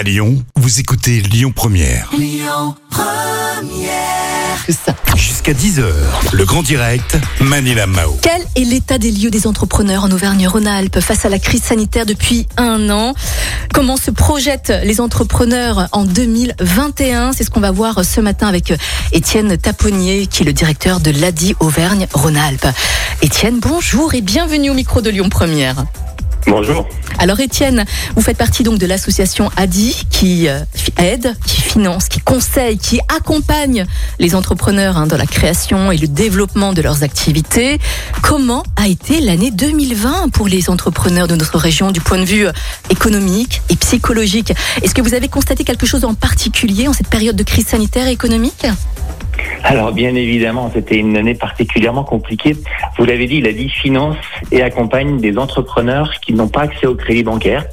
À Lyon, vous écoutez Lyon Première. que ça. Jusqu'à 10h, le grand direct, Manila Mao. Quel est l'état des lieux des entrepreneurs en Auvergne-Rhône-Alpes face à la crise sanitaire depuis un an? Comment se projettent les entrepreneurs en 2021 C'est ce qu'on va voir ce matin avec Étienne Taponnier, qui est le directeur de l'ADI Auvergne-Rhône-Alpes. Étienne, bonjour et bienvenue au micro de Lyon Première. Bonjour. Alors Étienne, vous faites partie donc de l'association ADI qui euh, aide, qui finance, qui conseille, qui accompagne les entrepreneurs hein, dans la création et le développement de leurs activités. Comment a été l'année 2020 pour les entrepreneurs de notre région du point de vue euh, économique et psychologique? Est-ce que vous avez constaté quelque chose en particulier en cette période de crise sanitaire et économique? Alors bien évidemment, c'était une année particulièrement compliquée. Vous l'avez dit, il a finance et accompagne des entrepreneurs qui n'ont pas accès au crédit bancaire,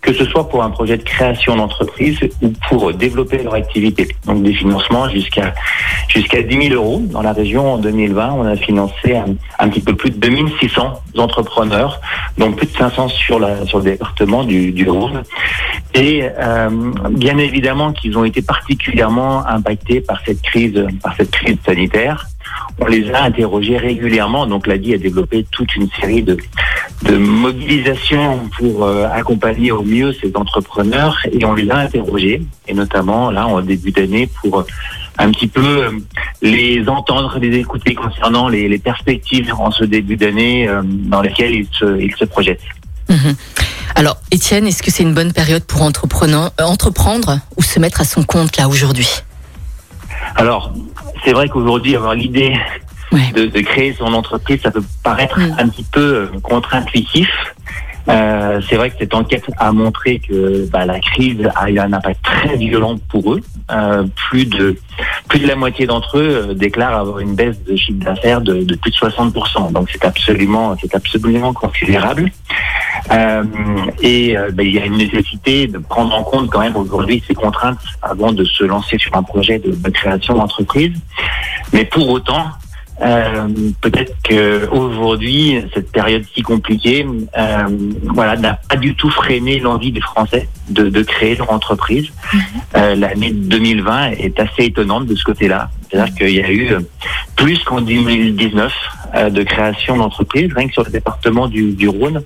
que ce soit pour un projet de création d'entreprise ou pour développer leur activité. Donc des financements jusqu'à jusqu'à 10 000 euros. Dans la région, en 2020, on a financé un, petit peu plus de 2600 entrepreneurs, donc plus de 500 sur, sur le département du, du Rhône. Et euh, bien évidemment qu'ils ont été particulièrement impactés par cette crise, par cette crise sanitaire. On les a interrogés régulièrement. Donc l'ADI a développé toute une série de, de mobilisations pour euh, accompagner au mieux ces entrepreneurs et on les a interrogés. Et notamment là en début d'année pour euh, un petit peu euh, les entendre, les écouter concernant les, les perspectives en ce début d'année dans lesquelles ils se, ils se projettent. Mhm. Alors Étienne, est-ce que c'est une bonne période pour entrepreneur- euh, entreprendre ou se mettre à son compte là aujourd'hui? Alors, c'est vrai qu'aujourd'hui, avoir l'idée Ouais. de, de créer son entreprise, ça peut paraître Mm. un petit peu euh, contre-intuitif. Euh, c'est vrai que cette enquête a montré que bah, la crise a eu un impact très violent pour eux. Euh, plus de plus de la moitié d'entre eux déclarent avoir une baisse de chiffre d'affaires de, de plus de 60%. Donc c'est absolument c'est absolument considérable. Euh, et bah, il y a une nécessité de prendre en compte quand même aujourd'hui ces contraintes avant de se lancer sur un projet de, de création d'entreprise. Mais pour autant, euh, peut-être que aujourd'hui, cette période si compliquée, euh, voilà, n'a pas du tout freiné l'envie des Français de, de créer leur entreprise. Euh, L'année 2020 est assez étonnante de ce côté-là. C'est-à-dire qu'il y a eu plus qu'en 2019 euh, de création d'entreprises, rien que sur le département du, du Rhône.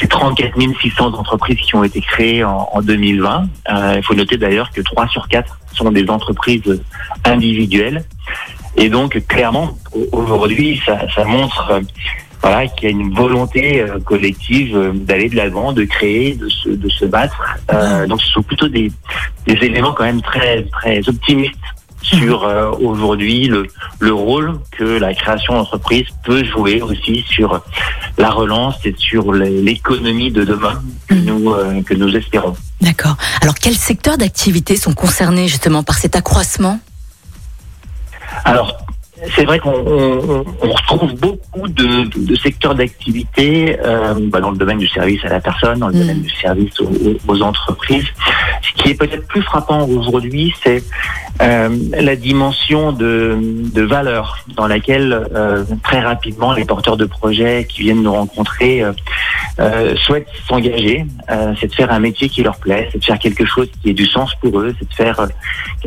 C'est 34 600 entreprises qui ont été créées en, en 2020. Euh, il faut noter d'ailleurs que 3 sur 4 sont des entreprises individuelles. Et donc, clairement, au- aujourd'hui, ça, ça montre euh, voilà, qu'il y a une volonté euh, collective euh, d'aller de l'avant, de créer, de se, de se battre. Euh, donc, ce sont plutôt des, des éléments quand même très, très optimistes sur euh, aujourd'hui le, le rôle que la création d'entreprise peut jouer aussi sur la relance et sur l'é- l'économie de demain que Mhm. nous, euh, que nous espérons. D'accord. Alors quels secteurs d'activité sont concernés justement par cet accroissement? Alors, c'est vrai qu'on on, on retrouve beaucoup de, de secteurs d'activité euh, bah, dans le domaine du service à la personne, dans le Mm. domaine du service aux, aux- entreprises. Ce qui est peut-être plus frappant aujourd'hui, c'est la dimension de, valeur dans laquelle euh, très rapidement les porteurs de projets qui viennent nous rencontrer euh, euh, souhaitent s'engager. Euh, c'est de faire un métier qui leur plaît, c'est de faire quelque chose qui ait du sens pour eux, c'est de faire euh,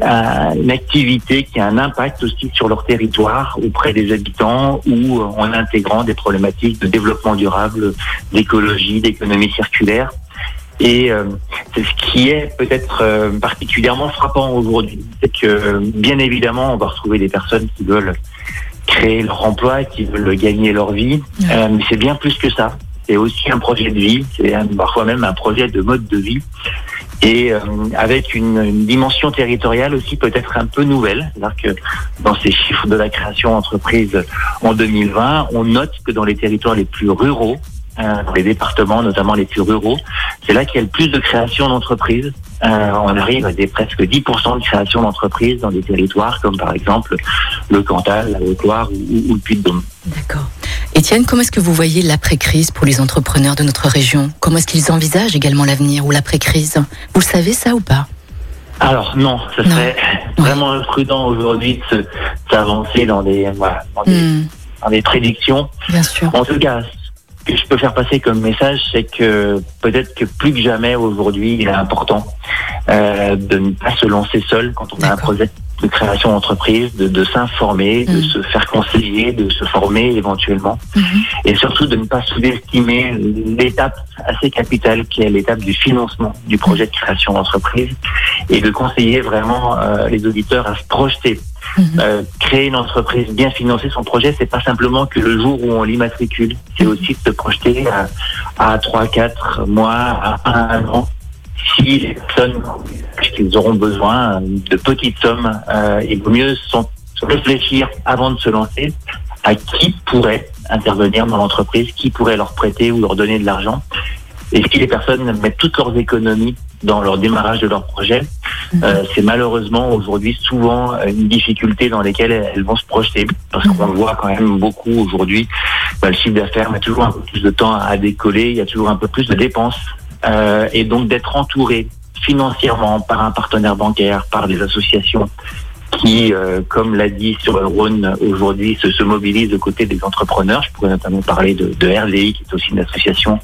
euh, une activité qui a un impact aussi sur leur territoire auprès des habitants ou euh, en intégrant des problématiques de développement durable, d'écologie, d'économie circulaire. Et euh, c'est ce qui est peut-être euh, particulièrement frappant aujourd'hui, c'est que euh, bien évidemment on va retrouver des personnes qui veulent créer leur emploi, qui veulent gagner leur vie, euh, mais c'est bien plus que ça. C'est aussi un projet de vie, c'est parfois même un projet de mode de vie. Et euh, avec une, une dimension territoriale aussi peut-être un peu nouvelle. C'est-à-dire que dans ces chiffres de la création d'entreprise en 2020, on note que dans les territoires les plus ruraux, euh, dans les départements notamment les plus ruraux, c'est là qu'il y a le plus de création d'entreprises. Euh, on arrive à des presque 10% de création d'entreprises dans des territoires comme par exemple le Cantal, la Haute-Loire ou, ou le Puy-de-Dôme. D'accord. Étienne, comment est-ce que vous voyez l'après-crise pour les entrepreneurs de notre région? Comment est-ce qu'ils envisagent également l'avenir ou l'après-crise? Vous le savez ça ou pas? Alors non, ce Non. serait vraiment imprudent aujourd'hui de s'avancer dans des, voilà, dans des, Hmm, dans des prédictions. Bien sûr. En tout cas, que je peux faire passer comme message, c'est que peut-être que plus que jamais aujourd'hui, il est important euh, de ne pas se lancer seul quand on a un projet de création d'entreprise, de, de s'informer, de Mhm. se faire conseiller, de se former éventuellement, Mhm. et surtout de ne pas sous-estimer l'étape assez capitale qui est l'étape du financement du projet de création d'entreprise, et de conseiller vraiment euh, les auditeurs à se projeter. Mhm. Euh, créer une entreprise, bien financer son projet, c'est pas simplement que le jour où on l'immatricule, c'est aussi de se projeter à, à 3, 4 mois, à un an. Si les personnes qu'ils auront besoin de petites sommes, euh, il vaut mieux se réfléchir avant de se lancer à qui pourrait intervenir dans l'entreprise, qui pourrait leur prêter ou leur donner de l'argent. Et si les personnes mettent toutes leurs économies dans leur démarrage de leur projet, euh, c'est malheureusement aujourd'hui souvent une difficulté dans lesquelles elles vont se projeter parce qu'on le voit quand même beaucoup aujourd'hui. Bah, le chiffre d'affaires met toujours un peu plus de temps à décoller, il y a toujours un peu plus de dépenses Euh, et donc d'être entouré financièrement par un partenaire bancaire, par des associations qui, euh, comme l'a dit sur le Rhône aujourd'hui, se, se mobilisent aux côtés des entrepreneurs. Je pourrais notamment parler de, de RDI, qui est aussi une association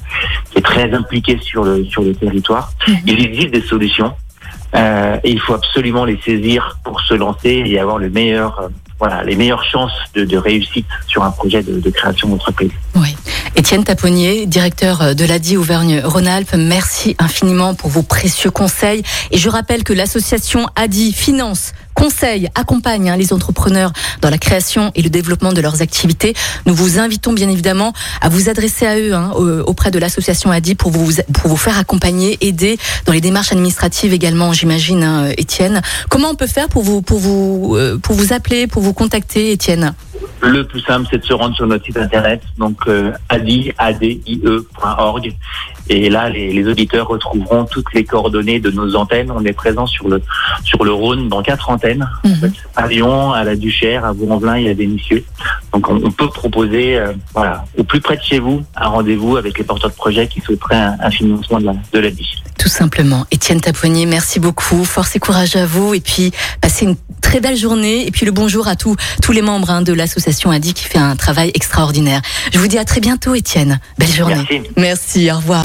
qui est très impliquée sur le, sur le territoire. Il existe des solutions. Euh, et il faut absolument les saisir pour se lancer et avoir le meilleur, euh, voilà, les meilleures chances de, de réussite sur un projet de, de création d'entreprise. Oui. Étienne Taponnier, directeur de l'ADI Auvergne-Rhône-Alpes, merci infiniment pour vos précieux conseils. Et je rappelle que l'association ADI finance, conseille, accompagne hein, les entrepreneurs dans la création et le développement de leurs activités. Nous vous invitons bien évidemment à vous adresser à eux hein, au- auprès de l'association ADI pour vous, pour vous faire accompagner, aider dans les démarches administratives également, j'imagine, hein, Étienne. Comment on peut faire pour vous, pour vous, euh, pour vous appeler, pour vous contacter, Étienne? Le plus simple, c'est de se rendre sur notre site internet, donc euh, adi, adie.org. Et là, les, les auditeurs retrouveront toutes les coordonnées de nos antennes. On est présent sur le sur le Rhône dans quatre antennes, en Mhm. fait, à Lyon, à la Duchère, à Vaux-en-Velin et à Vénissieux. Donc, on, on peut proposer, euh, voilà, au plus près de chez vous, un rendez-vous avec les porteurs de projets qui souhaiteraient un, un financement de la de la. Tout simplement. Étienne Tapoigny, merci beaucoup. Force et courage à vous. Et puis, passez une très belle journée. Et puis, le bonjour à tous, tous les membres hein, de l'association ADI qui fait un travail extraordinaire. Je vous dis à très bientôt, Étienne. Belle journée. Merci. Merci. Au revoir.